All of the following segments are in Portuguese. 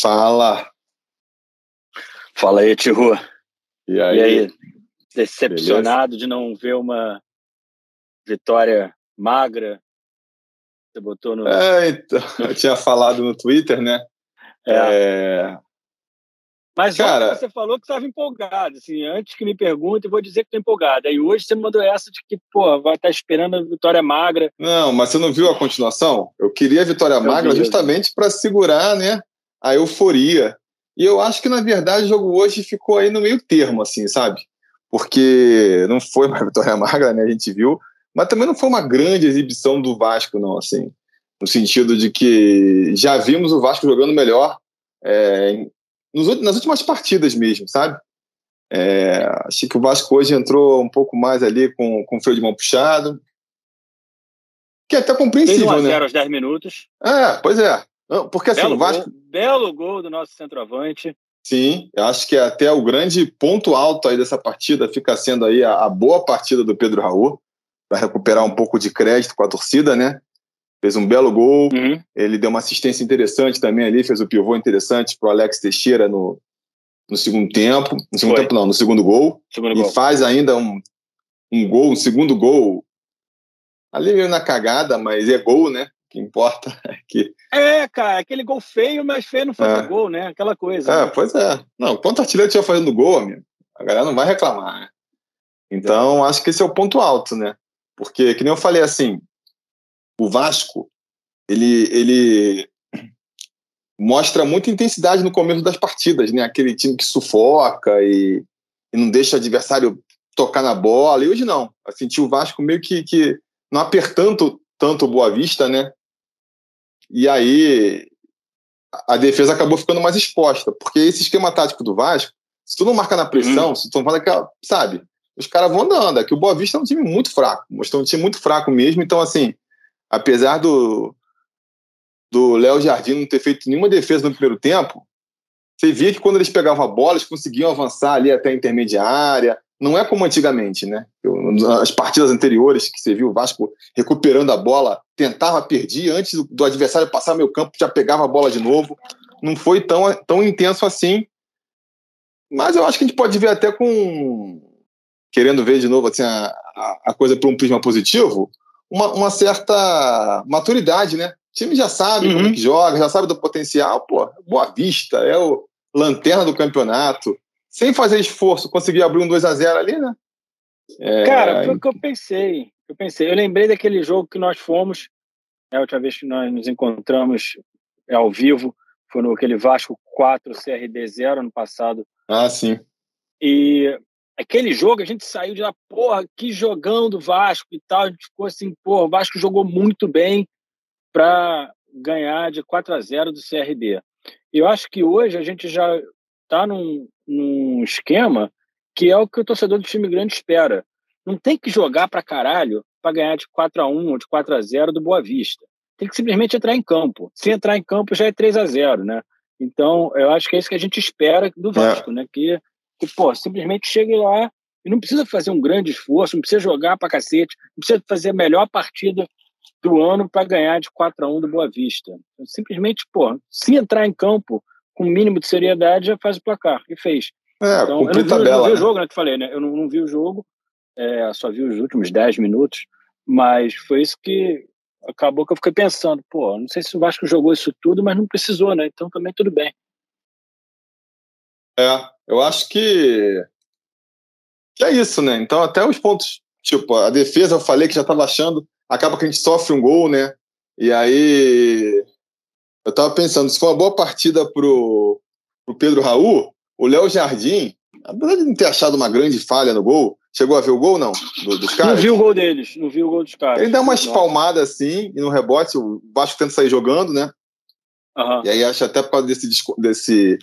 Fala. Fala aí, Tio. E aí? E aí? Decepcionado Beleza? de não ver uma vitória magra? Você botou no. É, então, eu tinha falado no Twitter, né? É. é... Mas Cara, você falou que estava empolgado. Assim, antes que me pergunte, eu vou dizer que estou empolgado. Aí hoje você mandou essa de que, pô, vai estar tá esperando a vitória magra. Não, mas você não viu a continuação? Eu queria a vitória eu magra vi, justamente para segurar, né? A euforia. E eu acho que, na verdade, o jogo hoje ficou aí no meio termo, assim, sabe? Porque não foi uma vitória magra, né? A gente viu. Mas também não foi uma grande exibição do Vasco, não, assim. No sentido de que já vimos o Vasco jogando melhor é, nos, nas últimas partidas mesmo, sabe? É, achei que o Vasco hoje entrou um pouco mais ali com, com o freio de mão puxado. Que é até compreensível, Fez 1 a 0 né? aos 10 minutos. É, pois é. Porque assim, belo o Vasco. Gol, belo gol do nosso centroavante. Sim, eu acho que até o grande ponto alto aí dessa partida fica sendo aí a, a boa partida do Pedro Raul, para recuperar um pouco de crédito com a torcida, né? fez um belo gol, uhum. ele deu uma assistência interessante também ali, fez o pivô interessante para o Alex Teixeira no, no segundo tempo, no segundo Foi. tempo não, no segundo gol, segundo e gol. faz ainda um, um gol, um segundo gol, ali meio na cagada, mas é gol, né? Que importa é que... É, cara, aquele gol feio, mas feio não faz é. gol, né? Aquela coisa. É, né? pois é. Não, quanto artilheiro tinha fazendo gol, amigo, a galera não vai reclamar, né? Então, acho que esse é o ponto alto, né? Porque, que nem eu falei assim, o Vasco, ele, ele mostra muita intensidade no começo das partidas, né? Aquele time que sufoca e, e não deixa o adversário tocar na bola. E hoje não. Eu senti o Vasco meio que, que não apertando tanto o Boa Vista, né? E aí a defesa acabou ficando mais exposta, porque esse esquema tático do Vasco, se tu não marca na pressão, uhum. se tu não faz aquela, sabe, os caras vão andando. Aqui o Boa Vista é um time muito fraco, mostrou um time muito fraco mesmo, então assim, apesar do do Léo Jardim não ter feito nenhuma defesa no primeiro tempo, você via que quando eles pegavam a bola, eles conseguiam avançar ali até a intermediária. Não é como antigamente, né? As partidas anteriores que você viu o Vasco recuperando a bola, tentava perder antes do adversário passar meio campo, já pegava a bola de novo. Não foi tão, tão intenso assim. Mas eu acho que a gente pode ver até com. Querendo ver de novo assim, a, a coisa para um prisma positivo, uma, uma certa maturidade, né? O time já sabe uhum. como é que joga, já sabe do potencial, pô, boa vista, é o lanterna do campeonato. Sem fazer esforço, conseguir abrir um 2 a 0 ali, né? É... Cara, foi o que eu pensei. Eu pensei, eu lembrei daquele jogo que nós fomos, é a última vez que nós nos encontramos é, ao vivo, foi no aquele Vasco 4 CRD 0 ano passado. Ah, sim. E aquele jogo a gente saiu de lá, porra, que jogão do Vasco e tal. A gente ficou assim, porra, o Vasco jogou muito bem para ganhar de 4 a 0 do CRB. Eu acho que hoje a gente já está num, num esquema que é o que o torcedor do time grande espera. Não tem que jogar para caralho para ganhar de 4 a 1 ou de 4 a 0 do Boa Vista. Tem que simplesmente entrar em campo. Se entrar em campo já é 3 a 0 né? Então, eu acho que é isso que a gente espera do é. Vasco, é. né? Que que, pô, simplesmente chegue lá e não precisa fazer um grande esforço, não precisa jogar pra cacete, não precisa fazer a melhor partida do ano para ganhar de 4 a 1 do Boa Vista. Simplesmente, pô, se entrar em campo com o um mínimo de seriedade, já faz o placar. E fez. É, então, eu não vi, tabela, não vi né? o jogo, né, que falei, né? Eu não, não vi o jogo, é, só vi os últimos 10 minutos, mas foi isso que acabou que eu fiquei pensando, pô, não sei se o Vasco jogou isso tudo, mas não precisou, né? Então também tudo bem. É, eu acho que, que é isso, né? Então, até os pontos, tipo, a defesa, eu falei que já estava achando, acaba que a gente sofre um gol, né? E aí, eu estava pensando, se for uma boa partida pro, pro Pedro Raul, o Léo Jardim, apesar de não ter achado uma grande falha no gol, chegou a ver o gol, não? Do, dos caras? Não vi o gol deles, não vi o gol dos caras. Ele dá umas palmadas assim, e no rebote, o Vasco tenta sair jogando, né? Uhum. E aí acho até por causa desse, desse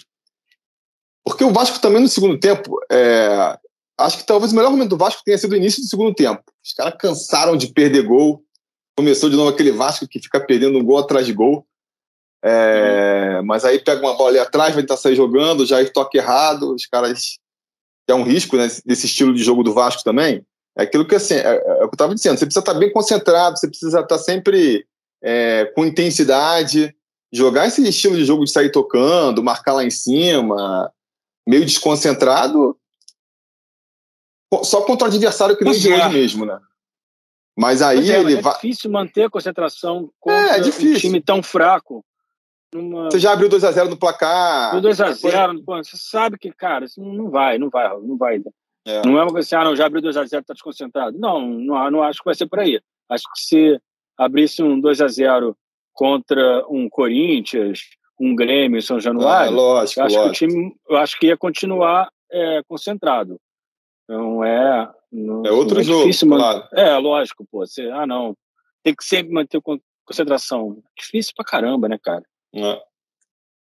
porque o Vasco também no segundo tempo, é, acho que talvez o melhor momento do Vasco tenha sido o início do segundo tempo. Os caras cansaram de perder gol. Começou de novo aquele Vasco que fica perdendo um gol atrás de gol. É, uhum. Mas aí pega uma bola ali atrás, vai tentar sair jogando, já toque errado. Os caras. É um risco né, desse estilo de jogo do Vasco também. É aquilo que assim, é, é, é o que eu estava dizendo. Você precisa estar bem concentrado, você precisa estar sempre é, com intensidade jogar esse estilo de jogo de sair tocando, marcar lá em cima, meio desconcentrado, só contra o adversário que nem de hoje mesmo, né? Mas aí é, ele é vai. É difícil manter a concentração contra é, é um time tão fraco. Numa... Você já abriu 2x0 no placar. 2x0, você sabe que, cara, não vai, não vai, não vai. É. Não é uma coisa assim, ah, não, já abriu 2x0, tá desconcentrado. Não, não, não acho que vai ser por aí. Acho que se abrisse um 2x0 contra um Corinthians, um Grêmio, São Januário, ah, lógico, acho lógico. que o time, eu acho que ia continuar é, concentrado. Então é. Não, é outro é jogo, claro. É, lógico, pô. Você, ah, não. Tem que sempre manter concentração. Difícil pra caramba, né, cara? É.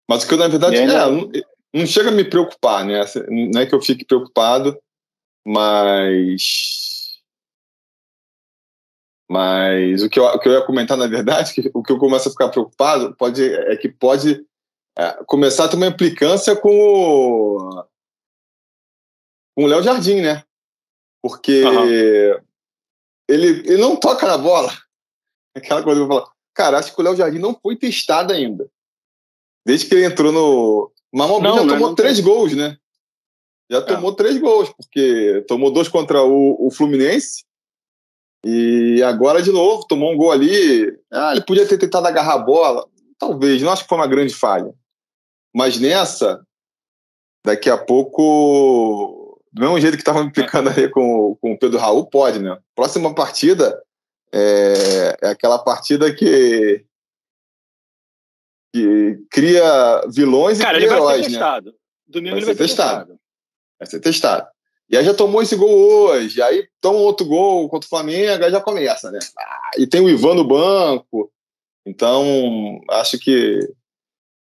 Mas o que eu, na verdade, é, não, não chega a me preocupar, né? Não é que eu fique preocupado, mas. Mas o que, eu, o que eu ia comentar, na verdade, que, o que eu começo a ficar preocupado pode, é que pode é, começar a ter uma implicância com o, com o Léo Jardim, né? Porque uhum. ele, ele não toca na bola. Aquela coisa que eu falo. Cara, acho que o Léo Jardim não foi testado ainda. Desde que ele entrou no. Mamão já né? tomou três tem... gols, né? Já é. tomou três gols, porque tomou dois contra o, o Fluminense. E agora, de novo, tomou um gol ali. Ah, ele podia ter tentado agarrar a bola. Talvez, não acho que foi uma grande falha. Mas nessa, daqui a pouco do mesmo jeito que estava me implicando ali com, com o Pedro Raul, pode, né? Próxima partida é, é aquela partida que, que cria vilões Cara, e cria heróis, né? Testado. Domingo vai ele vai ser testado. testado. Vai ser testado. E aí já tomou esse gol hoje, aí toma outro gol contra o Flamengo, aí já começa, né? Ah, e tem o Ivan no banco. Então, acho que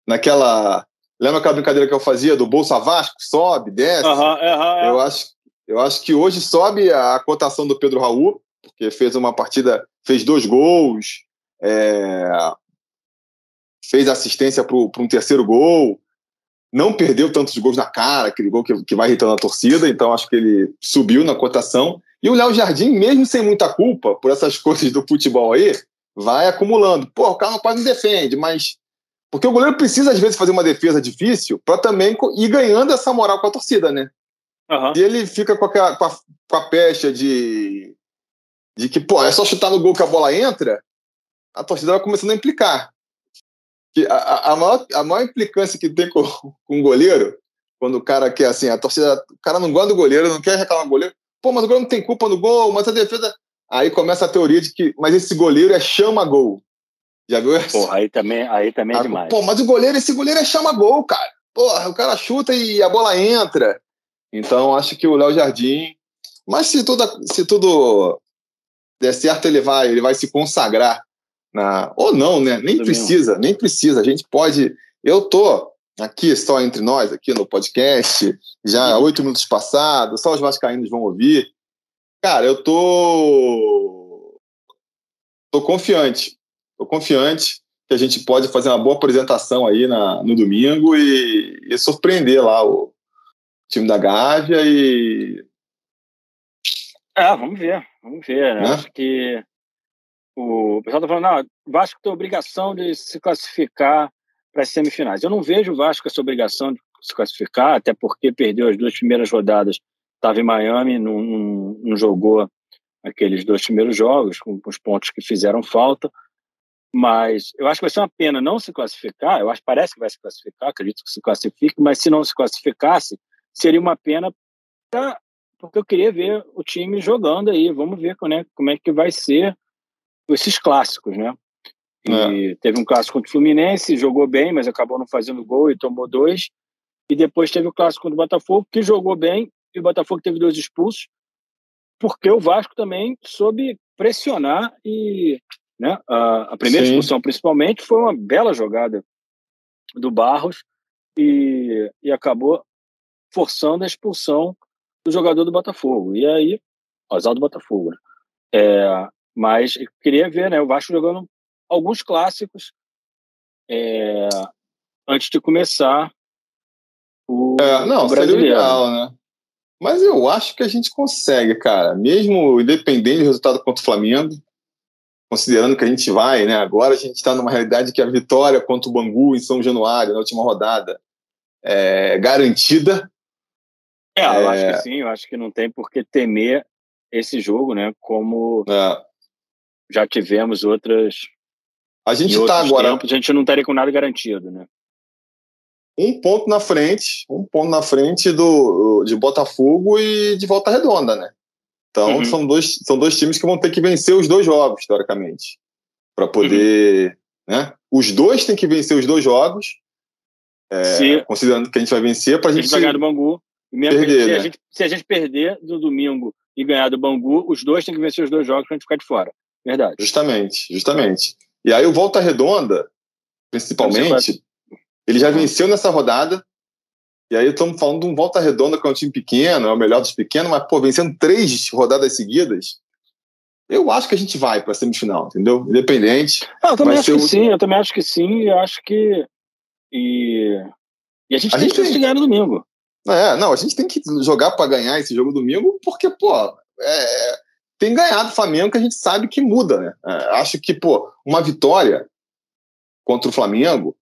naquela Lembra aquela brincadeira que eu fazia do Bolsa Vasco? Sobe, desce. Uhum, uhum, eu, acho, eu acho que hoje sobe a cotação do Pedro Raul, porque fez uma partida, fez dois gols, é, fez assistência para um terceiro gol, não perdeu tantos gols na cara, aquele gol que, que vai irritando a torcida, então acho que ele subiu na cotação. E o Léo Jardim, mesmo sem muita culpa por essas coisas do futebol aí, vai acumulando. Pô, o cara quase não defende, mas porque o goleiro precisa, às vezes, fazer uma defesa difícil para também ir ganhando essa moral com a torcida, né? Uhum. E ele fica com a, com a, com a pecha de, de que, pô, é só chutar no gol que a bola entra, a torcida vai começando a implicar. Que a, a, maior, a maior implicância que tem com, com o goleiro, quando o cara quer, assim, a torcida, o cara não gosta do goleiro, não quer reclamar do goleiro, pô, mas o goleiro não tem culpa no gol, mas a defesa. Aí começa a teoria de que, mas esse goleiro é chama-gol. Já viu essa? Porra, aí também, aí também é ah, demais. Pô, mas o goleiro, esse goleiro é chama gol, cara. Porra, o cara chuta e a bola entra. Então, acho que o Léo Jardim. Mas se tudo, se tudo der certo, ele vai, ele vai se consagrar. Na... Ou não, né? Nem precisa, nem precisa. A gente pode. Eu tô aqui só entre nós, aqui no podcast, já oito minutos passados, só os vascaínos vão ouvir. Cara, eu tô. tô confiante. Estou confiante que a gente pode fazer uma boa apresentação aí na, no domingo e, e surpreender lá o time da Gávea e. É, vamos ver, vamos ver. Né? Acho que o pessoal está falando, não, o Vasco tem obrigação de se classificar para as semifinais. Eu não vejo o Vasco essa obrigação de se classificar, até porque perdeu as duas primeiras rodadas, estava em Miami, não, não, não, jogou aqueles dois primeiros jogos, com, com os pontos que fizeram falta. Mas eu acho que vai ser uma pena não se classificar. Eu acho parece que vai se classificar, acredito que se classifique, mas se não se classificasse, seria uma pena pra, porque eu queria ver o time jogando aí. Vamos ver como é, como é que vai ser esses clássicos, né? E é. teve um clássico contra o Fluminense, jogou bem, mas acabou não fazendo gol e tomou dois. E depois teve o clássico contra o Botafogo, que jogou bem, e o Botafogo teve dois expulsos, porque o Vasco também soube pressionar e né? A, a primeira Sim. expulsão, principalmente, foi uma bela jogada do Barros e, e acabou forçando a expulsão do jogador do Botafogo. E aí, azar do Botafogo. Né? É, mas queria ver né, o Vasco jogando alguns clássicos é, antes de começar o, é, não, o brasileiro. Seria legal, né? Mas eu acho que a gente consegue, cara. Mesmo independente do resultado contra o Flamengo, considerando que a gente vai, né? Agora a gente está numa realidade que a vitória contra o Bangu em São Januário, na última rodada, é garantida. É, eu é... acho que sim, eu acho que não tem por que temer esse jogo, né? Como é. Já tivemos outras. A gente está agora. Tempos, a gente não estaria com nada garantido, né? Um ponto na frente, um ponto na frente do, de Botafogo e de Volta Redonda, né? Então, uhum. são, dois, são dois times que vão ter que vencer os dois jogos, teoricamente, para poder. Uhum. Né? Os dois têm que vencer os dois jogos, é, considerando que a gente vai vencer, para a gente. ganhar do Bangu. Mesmo perder, se, né? a gente, se a gente perder do domingo e ganhar do Bangu, os dois têm que vencer os dois jogos para a gente ficar de fora. Verdade. Justamente, justamente. E aí o Volta Redonda, principalmente, ele já uhum. venceu nessa rodada, e aí estamos falando de um Volta Redonda, que é um time pequeno, é o melhor dos pequenos, mas, pô, vencendo três rodadas seguidas, eu acho que a gente vai para a semifinal, entendeu? Independente. Não, eu também acho que sim, eu também acho que sim, eu acho que. E, e a gente a tem gente que tem... ganhar no domingo. É, não, a gente tem que jogar para ganhar esse jogo domingo, porque, pô, é, tem ganhado o Flamengo que a gente sabe que muda, né? É, acho que, pô, uma vitória contra o Flamengo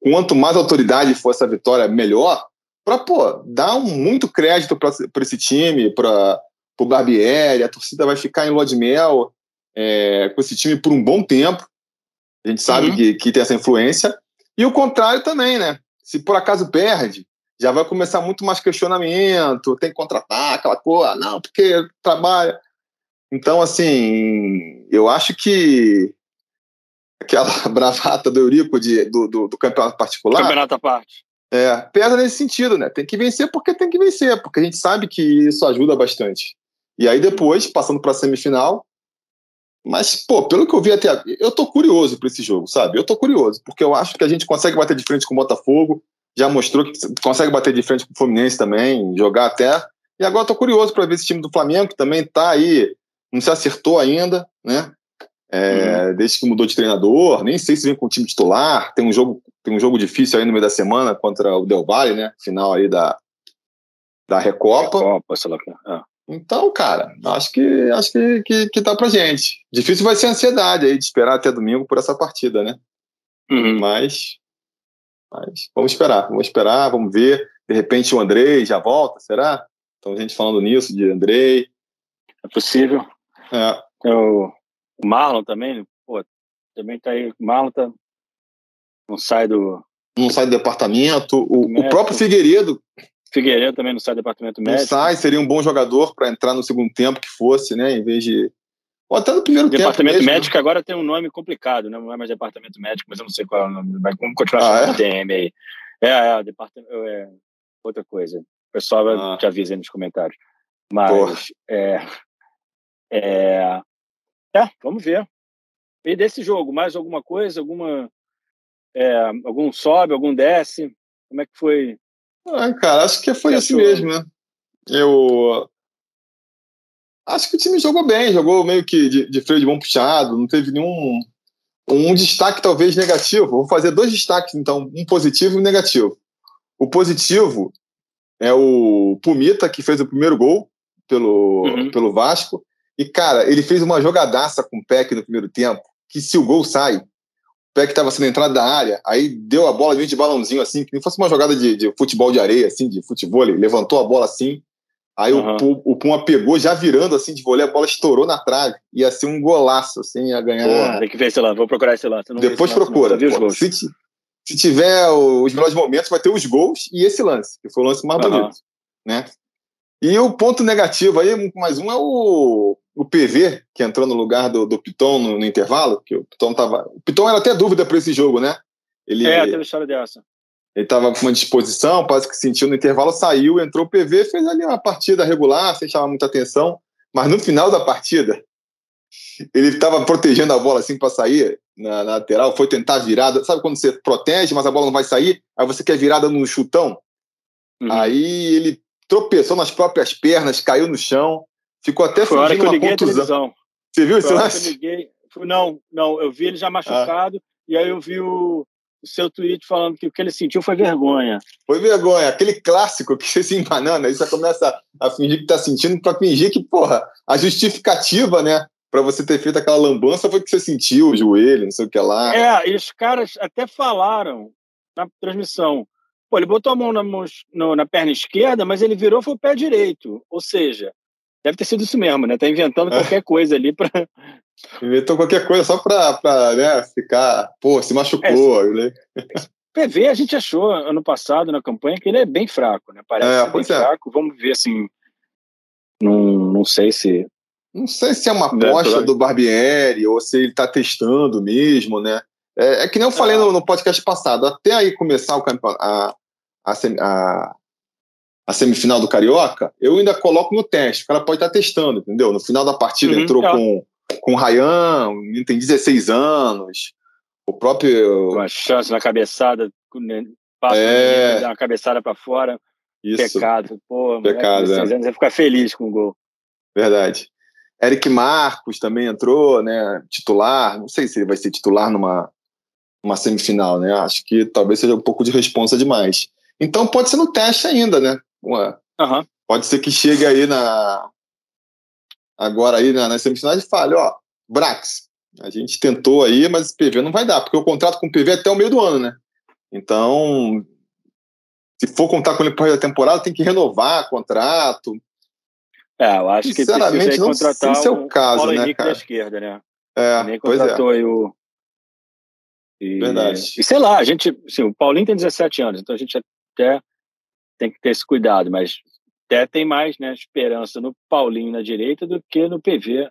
quanto mais autoridade for essa vitória, melhor, para pô, dar um, muito crédito para esse time, para o Barbieri, a torcida vai ficar em lua de mel é, com esse time por um bom tempo. A gente sabe uhum. que, que tem essa influência. E o contrário também, né? Se por acaso perde, já vai começar muito mais questionamento, tem que contratar aquela coisa, não, porque trabalha. Então, assim, eu acho que aquela bravata do Eurico de, do, do, do, campeonato particular. Campeonato à parte. É, pesa nesse sentido, né? Tem que vencer porque tem que vencer, porque a gente sabe que isso ajuda bastante. E aí depois, passando para a semifinal. Mas, pô, pelo que eu vi até. Eu tô curioso para esse jogo, sabe? Eu tô curioso, porque eu acho que a gente consegue bater de frente com o Botafogo, já mostrou que consegue bater de frente com o Fluminense também, jogar até. E agora tô curioso para ver esse time do Flamengo, que também tá aí, não se acertou ainda, né? É, uhum. Desde que mudou de treinador, nem sei se vem com o time titular. Tem um jogo, tem um jogo difícil aí no meio da semana contra o Del Valle, né? Final aí da, da Recopa. Recopa sei lá. É. Então, cara, acho que acho que, que, que tá pra gente. Difícil vai ser a ansiedade aí de esperar até domingo por essa partida, né? Uhum. Mas, mas vamos esperar, vamos esperar, vamos ver. De repente o Andrei já volta, será? Então a gente falando nisso de Andrei. É possível. É. Eu o Marlon também, pô, também tá aí. O Marlon tá, não sai do. Não sai do departamento. O, o próprio Figueiredo. Figueiredo também não sai do departamento médico. Não sai, seria um bom jogador para entrar no segundo tempo que fosse, né? Em vez de. Ou até no primeiro departamento. Departamento médico né? agora tem um nome complicado, né? Não é mais departamento médico, mas eu não sei qual é o nome. Vai continuar ah, é? DM aí. É, é, departamento. É, outra coisa. O pessoal ah. te avisa aí nos comentários. Mas. É, é, é, vamos ver. E desse jogo, mais alguma coisa? Alguma. É, algum sobe, algum desce? Como é que foi? Ah, cara, acho que foi assim mesmo, né? Eu. Acho que o time jogou bem, jogou meio que de, de freio de mão puxado, não teve nenhum. Um destaque talvez negativo. Vou fazer dois destaques, então, um positivo e um negativo. O positivo é o Pumita, que fez o primeiro gol pelo, uhum. pelo Vasco. E, cara, ele fez uma jogadaça com o Peck no primeiro tempo, que se o gol sai, o Peck estava sendo entrada da área, aí deu a bola de balãozinho assim, que nem fosse uma jogada de, de, futebol de areia, assim, de futebol, ele levantou a bola assim, aí uhum. o, o Puma pegou, já virando assim de vôlei, a bola estourou na trave, ia ser um golaço, assim, ia ganhar... Porra, tem que ver esse lance, vou procurar esse lance. Depois esse procura. Lance, Pô, se, se, tiver os melhores momentos, vai ter os gols e esse lance, que foi o lance mais uhum. bonito, né? E o ponto negativo aí, mais um, é o, o PV, que entrou no lugar do, do Piton no, no, intervalo, que o Piton tava. O Piton era até dúvida para esse jogo, né? Ele, é, teve história dessa. Ele estava com uma disposição, parece que sentiu no intervalo, saiu, entrou o PV, fez ali uma partida regular, sem chamar muita atenção. Mas no final da partida, ele estava protegendo a bola assim para sair na, na, lateral, foi tentar virada. Sabe quando você protege, mas a bola não vai sair? Aí você quer virada no chutão? Uhum. Aí ele tropeçou nas próprias pernas, caiu no chão, ficou até Foi fingindo uma contusão. Você viu esse lance? Não, não, eu vi ele já machucado ah. e aí eu vi o, o, seu tweet falando que o que ele sentiu foi vergonha. Foi vergonha, aquele clássico que você se embanana, aí você começa a fingir que tá sentindo para fingir que, porra, a justificativa, né, para você ter feito aquela lambança foi que você sentiu o joelho, não sei o que lá. É, e os caras até falaram na transmissão. Pô, ele botou a mão na, no, na perna esquerda, mas ele virou foi o pé direito. Ou seja, deve ter sido isso mesmo, né? Tá inventando é. qualquer coisa ali para Inventou qualquer coisa só para né, ficar, pô, se machucou. É, né? PV a gente achou ano passado na campanha que ele é bem fraco, né? Parece é, bem é. fraco. Vamos ver assim. Não, não sei se. Não sei se é uma né, aposta do Barbieri ou se ele está testando mesmo, né? É, é, que nem eu falei no, no, podcast passado, até aí começar o campeonato, a, a, a, a, semifinal do Carioca, eu ainda coloco no teste. O cara pode estar tá testando, entendeu? No final da partida uhum, entrou é. com, com o Ryan, tem 16 anos. O próprio. Uma chance na cabeçada, né, passa é... dá uma cabeçada para fora. Isso. Pecado. Pô, Pecado, é. anos vai ficar feliz com o gol. Verdade. Eric Marcos também entrou, né? Titular. Não sei se ele vai ser titular numa, numa semifinal, né? Acho que talvez seja um pouco de responsa demais. Então pode ser no teste ainda, né? Uma, uhum. Pode ser que chegue aí na. Agora aí na, nas semifinais e fale, ó, Brax, a gente tentou aí, mas PV não vai dar, porque o contrato com o PV é até o meio do ano, né? Então, se for contar com ele para a temporada, tem que renovar contrato. É, eu acho que Sinceramente, não contratar sei se é o caso, né, Henrique cara? da esquerda, né? É, Nem pois é. contratou aí o... E, Verdade. E sei lá, a gente... Assim, o Paulinho tem 17 anos, então a gente até tem que ter esse cuidado, mas até tem mais né, esperança no Paulinho na direita do que no PV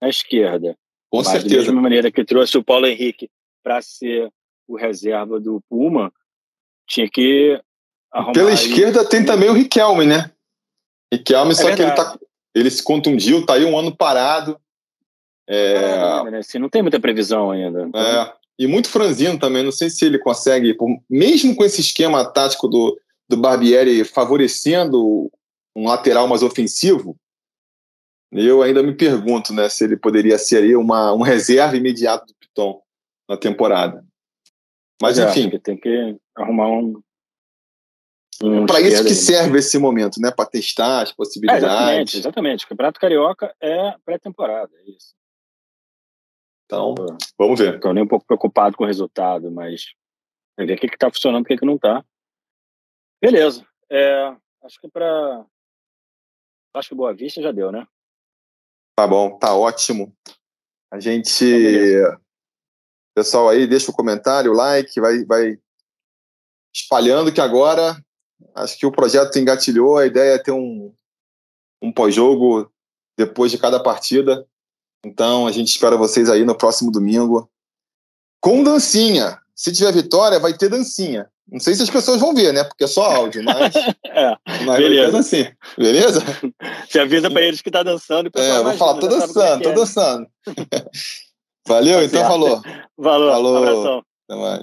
na esquerda. Com Mas, certeza. Da mesma maneira que trouxe o Paulo Henrique para ser o reserva do Puma, tinha que arrumar. Pela esquerda tem também o Riquelme, né? Riquelme, é só verdade. que ele, tá, ele se contundiu, tá aí um ano parado. É... É, né? assim, não tem muita previsão ainda. Então... É. E muito franzino também, não sei se ele consegue, mesmo com esse esquema tático do, do Barbieri favorecendo um lateral mais ofensivo, eu ainda me pergunto né, se ele poderia ser aí uma, um reserva imediato do Piton na temporada. Mas, é, enfim. tem que arrumar um. um para isso que serve né? esse momento, né? Para testar as possibilidades. É, exatamente, exatamente. O Campeonato Carioca é pré-temporada, é isso. Então, vamos ver. Estou nem um pouco preocupado com o resultado, mas ver o que está funcionando e o que, que não está. Beleza. É, acho que para. Acho que Boa Vista já deu, né? Tá bom, tá ótimo. A gente. Tá Pessoal aí, deixa o comentário, o like, vai, vai espalhando que agora acho que o projeto engatilhou. A ideia é ter um, um pós-jogo depois de cada partida. Então a gente espera vocês aí no próximo domingo com dancinha. Se tiver vitória, vai ter dancinha. Não sei se as pessoas vão ver, né? Porque é só áudio, mas. é, mas beleza. assim. Beleza? Você avisa pra eles que tá dançando. E é, vou falar, tô é dançando, tô é. dançando. Valeu, tá então certo. falou. Valeu, falou. Um abração. Até mais.